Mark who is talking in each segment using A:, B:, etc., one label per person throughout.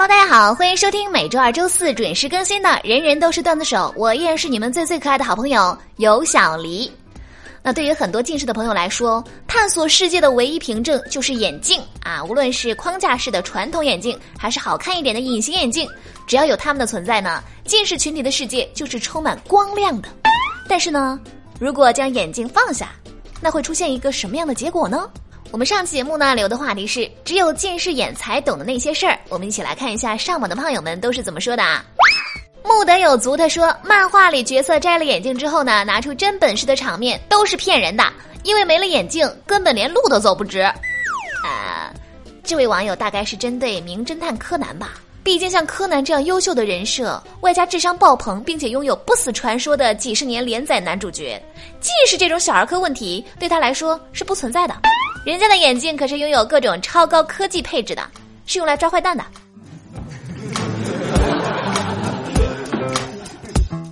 A: Hello，大家好，欢迎收听每周二、周四准时更新的《人人都是段子手》，我依然是你们最最可爱的好朋友尤小黎。那对于很多近视的朋友来说，探索世界的唯一凭证就是眼镜啊！无论是框架式的传统眼镜，还是好看一点的隐形眼镜，只要有它们的存在呢，近视群体的世界就是充满光亮的。但是呢，如果将眼镜放下，那会出现一个什么样的结果呢？我们上期节目呢留的话题是只有近视眼才懂的那些事儿，我们一起来看一下上网的胖友们都是怎么说的啊。木德有足他说，漫画里角色摘了眼镜之后呢，拿出真本事的场面都是骗人的，因为没了眼镜根本连路都走不直。啊，这位网友大概是针对名侦探柯南吧。毕竟像柯南这样优秀的人设，外加智商爆棚，并且拥有不死传说的几十年连载男主角，近视这种小儿科问题对他来说是不存在的。人家的眼镜可是拥有各种超高科技配置的，是用来抓坏蛋的。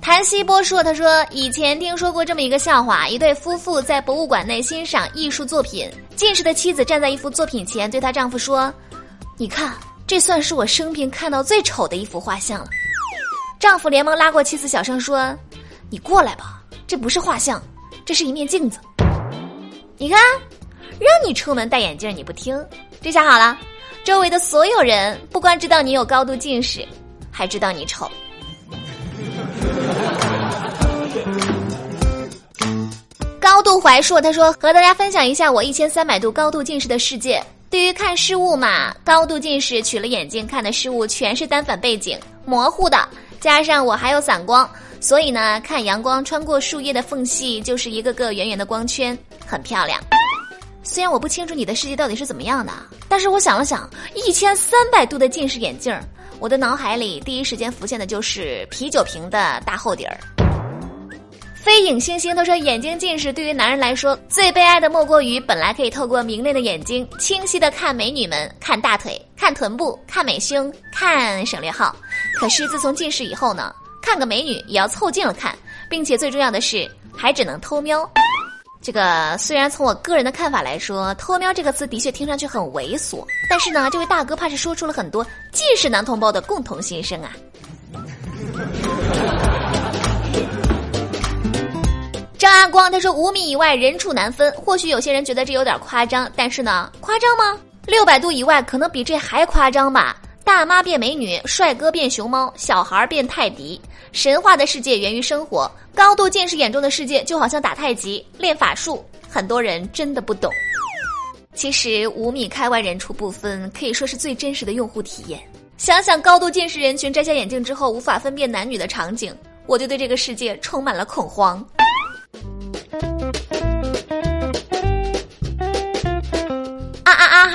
A: 谭希波说：“他说以前听说过这么一个笑话，一对夫妇在博物馆内欣赏艺术作品，近视的妻子站在一幅作品前，对她丈夫说：‘你看。’”这算是我生平看到最丑的一幅画像了。丈夫连忙拉过妻子，小声说：“你过来吧，这不是画像，这是一面镜子。你看，让你出门戴眼镜你不听，这下好了，周围的所有人不光知道你有高度近视，还知道你丑。”高度怀硕他说：“和大家分享一下我一千三百度高度近视的世界。”对于看事物嘛，高度近视取了眼镜看的事物全是单反背景，模糊的，加上我还有散光，所以呢，看阳光穿过树叶的缝隙就是一个个圆圆的光圈，很漂亮。虽然我不清楚你的世界到底是怎么样的，但是我想了想，一千三百度的近视眼镜，我的脑海里第一时间浮现的就是啤酒瓶的大厚底儿。飞影星星他说：“眼睛近视对于男人来说，最悲哀的莫过于本来可以透过明亮的眼睛，清晰的看美女们、看大腿、看臀部、看美胸、看省略号。可是自从近视以后呢，看个美女也要凑近了看，并且最重要的是还只能偷瞄。这个虽然从我个人的看法来说，偷瞄这个词的确听上去很猥琐，但是呢，这位大哥怕是说出了很多近视男同胞的共同心声啊。”张阿光他说：“五米以外人畜难分。或许有些人觉得这有点夸张，但是呢，夸张吗？六百度以外可能比这还夸张吧。大妈变美女，帅哥变熊猫，小孩变泰迪。神话的世界源于生活，高度近视眼中的世界就好像打太极、练法术。很多人真的不懂。其实五米开外人畜不分，可以说是最真实的用户体验。想想高度近视人群摘下眼镜之后无法分辨男女的场景，我就对这个世界充满了恐慌。”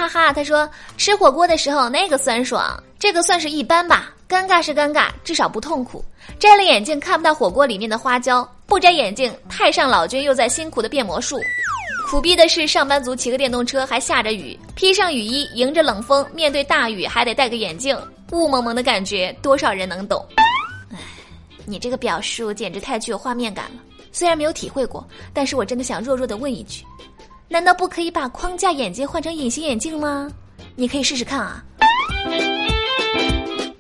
A: 哈，他说吃火锅的时候那个酸爽，这个算是一般吧。尴尬是尴尬，至少不痛苦。摘了眼镜看不到火锅里面的花椒，不摘眼镜太上老君又在辛苦的变魔术。苦逼的是上班族骑个电动车还下着雨，披上雨衣迎着冷风，面对大雨还得戴个眼镜，雾蒙蒙的感觉多少人能懂？哎，你这个表述简直太具有画面感了。虽然没有体会过，但是我真的想弱弱的问一句：难道不可以把框架眼镜换成隐形眼镜吗？你可以试试看啊。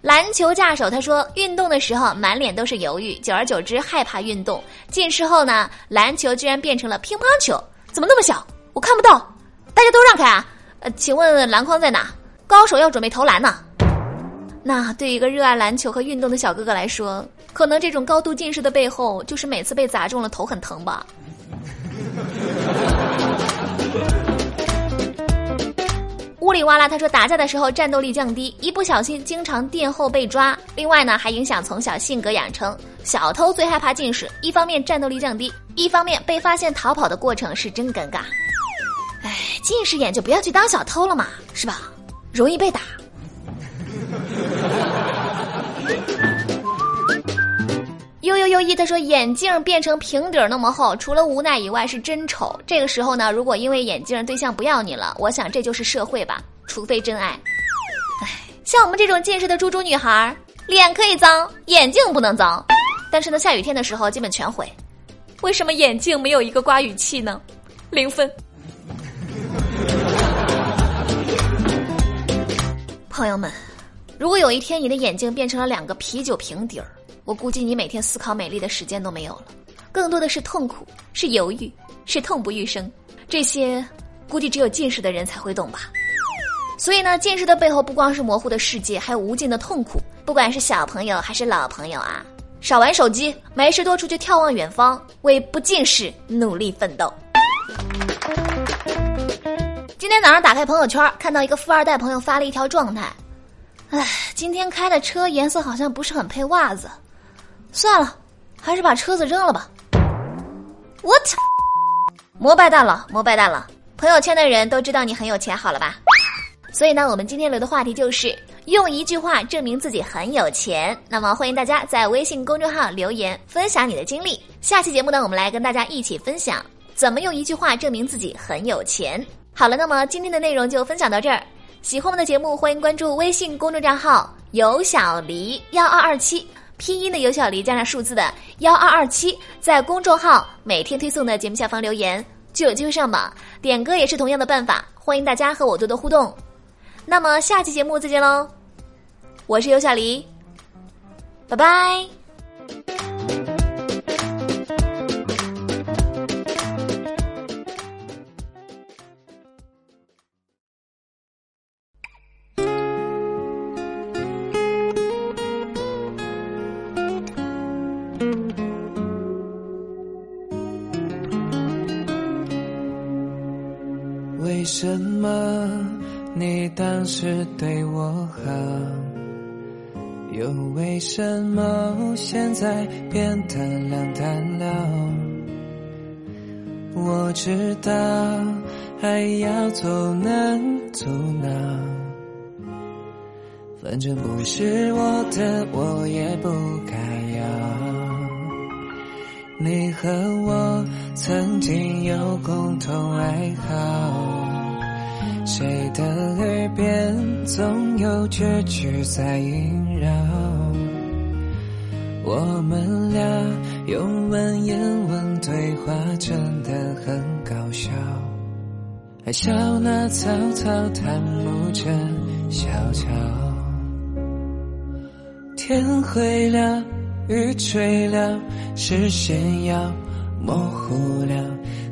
A: 篮球架手他说，运动的时候满脸都是犹豫，久而久之害怕运动。近视后呢，篮球居然变成了乒乓球，怎么那么小？我看不到，大家都让开啊！呃，请问篮筐在哪？高手要准备投篮呢。那对于一个热爱篮球和运动的小哥哥来说，可能这种高度近视的背后，就是每次被砸中了头很疼吧。呜里哇啦，他说打架的时候战斗力降低，一不小心经常垫后被抓。另外呢，还影响从小性格养成。小偷最害怕近视，一方面战斗力降低，一方面被发现逃跑的过程是真尴尬。哎，近视眼就不要去当小偷了嘛，是吧？容易被打。悠悠悠一，他说眼镜变成平底那么厚，除了无奈以外是真丑。这个时候呢，如果因为眼镜对象不要你了，我想这就是社会吧，除非真爱。唉，像我们这种近视的猪猪女孩，脸可以脏，眼镜不能脏。但是呢，下雨天的时候基本全毁。为什么眼镜没有一个刮雨器呢？零分。朋友们。如果有一天你的眼睛变成了两个啤酒瓶底儿，我估计你每天思考美丽的时间都没有了，更多的是痛苦，是犹豫，是痛不欲生。这些，估计只有近视的人才会懂吧。所以呢，近视的背后不光是模糊的世界，还有无尽的痛苦。不管是小朋友还是老朋友啊，少玩手机，没事多出去眺望远方，为不近视努力奋斗。今天早上打开朋友圈，看到一个富二代朋友发了一条状态。唉，今天开的车颜色好像不是很配袜子，算了，还是把车子扔了吧。What？！膜拜大佬，膜拜大佬！朋友圈的人都知道你很有钱，好了吧？所以呢，我们今天聊的话题就是用一句话证明自己很有钱。那么欢迎大家在微信公众号留言分享你的经历。下期节目呢，我们来跟大家一起分享怎么用一句话证明自己很有钱。好了，那么今天的内容就分享到这儿。喜欢我们的节目，欢迎关注微信公众账号“有小黎幺二二七”，拼音的尤小黎加上数字的幺二二七，在公众号每天推送的节目下方留言，就有机会上榜。点歌也是同样的办法，欢迎大家和我多多互动。那么下期节目再见喽，我是尤小黎，拜拜。
B: 为什么你当时对我好，又为什么现在变得冷淡了？我知道爱要走能阻挠，反正不是我的，我也不该要。你和我曾经有共同爱好，谁的耳边总有句句在萦绕？我们俩用文言文对话，真的很搞笑，还笑那草草檀木真小巧。天灰了。雨吹了，视线要模糊了，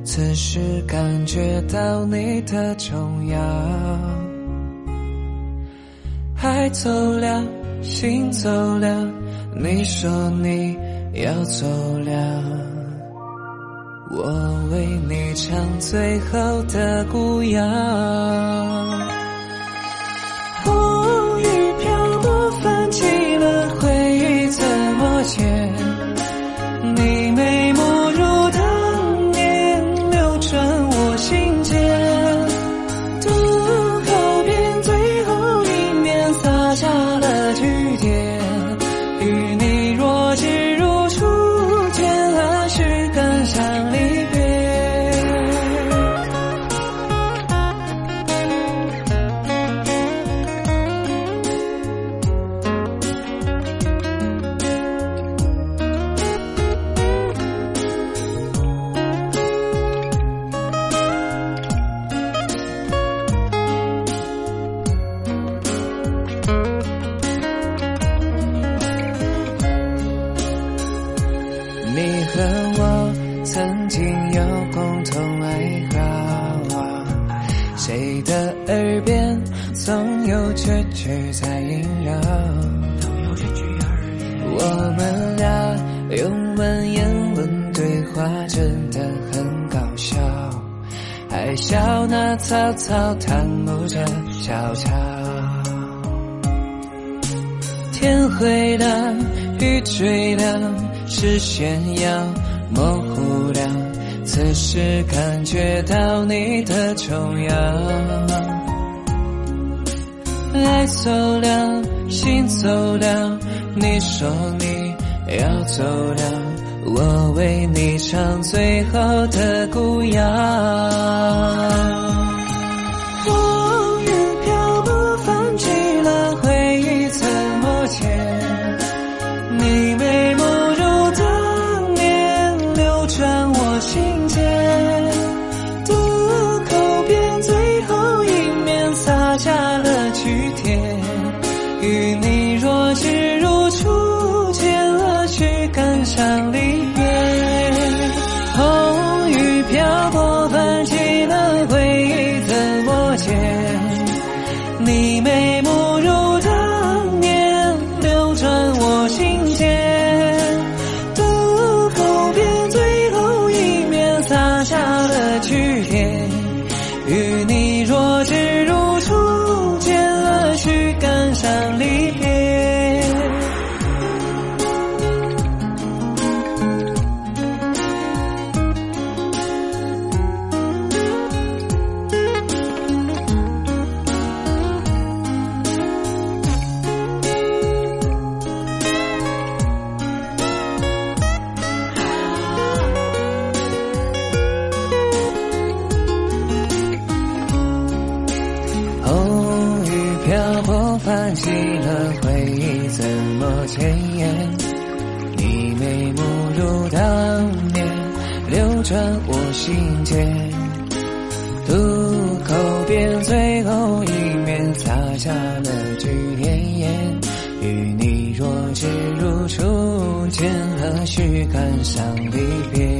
B: 此时感觉到你的重要。爱走了，心走了，你说你要走了，我为你唱最后的古谣。笑那草草檀木着小桥。天灰了，雨坠了，视线要模糊了，此时感觉到你的重要。爱走了，心走了，你说你要走了，我为你唱最后的古谣。风雨漂泊，泛起了回忆，怎么剪？你眉目如当年，流转我心间。泛起了回忆，怎么前言？你眉目如当年，流转我心间。渡口边最后一面，洒下了句点言。与你若只如初见，何须感伤离别？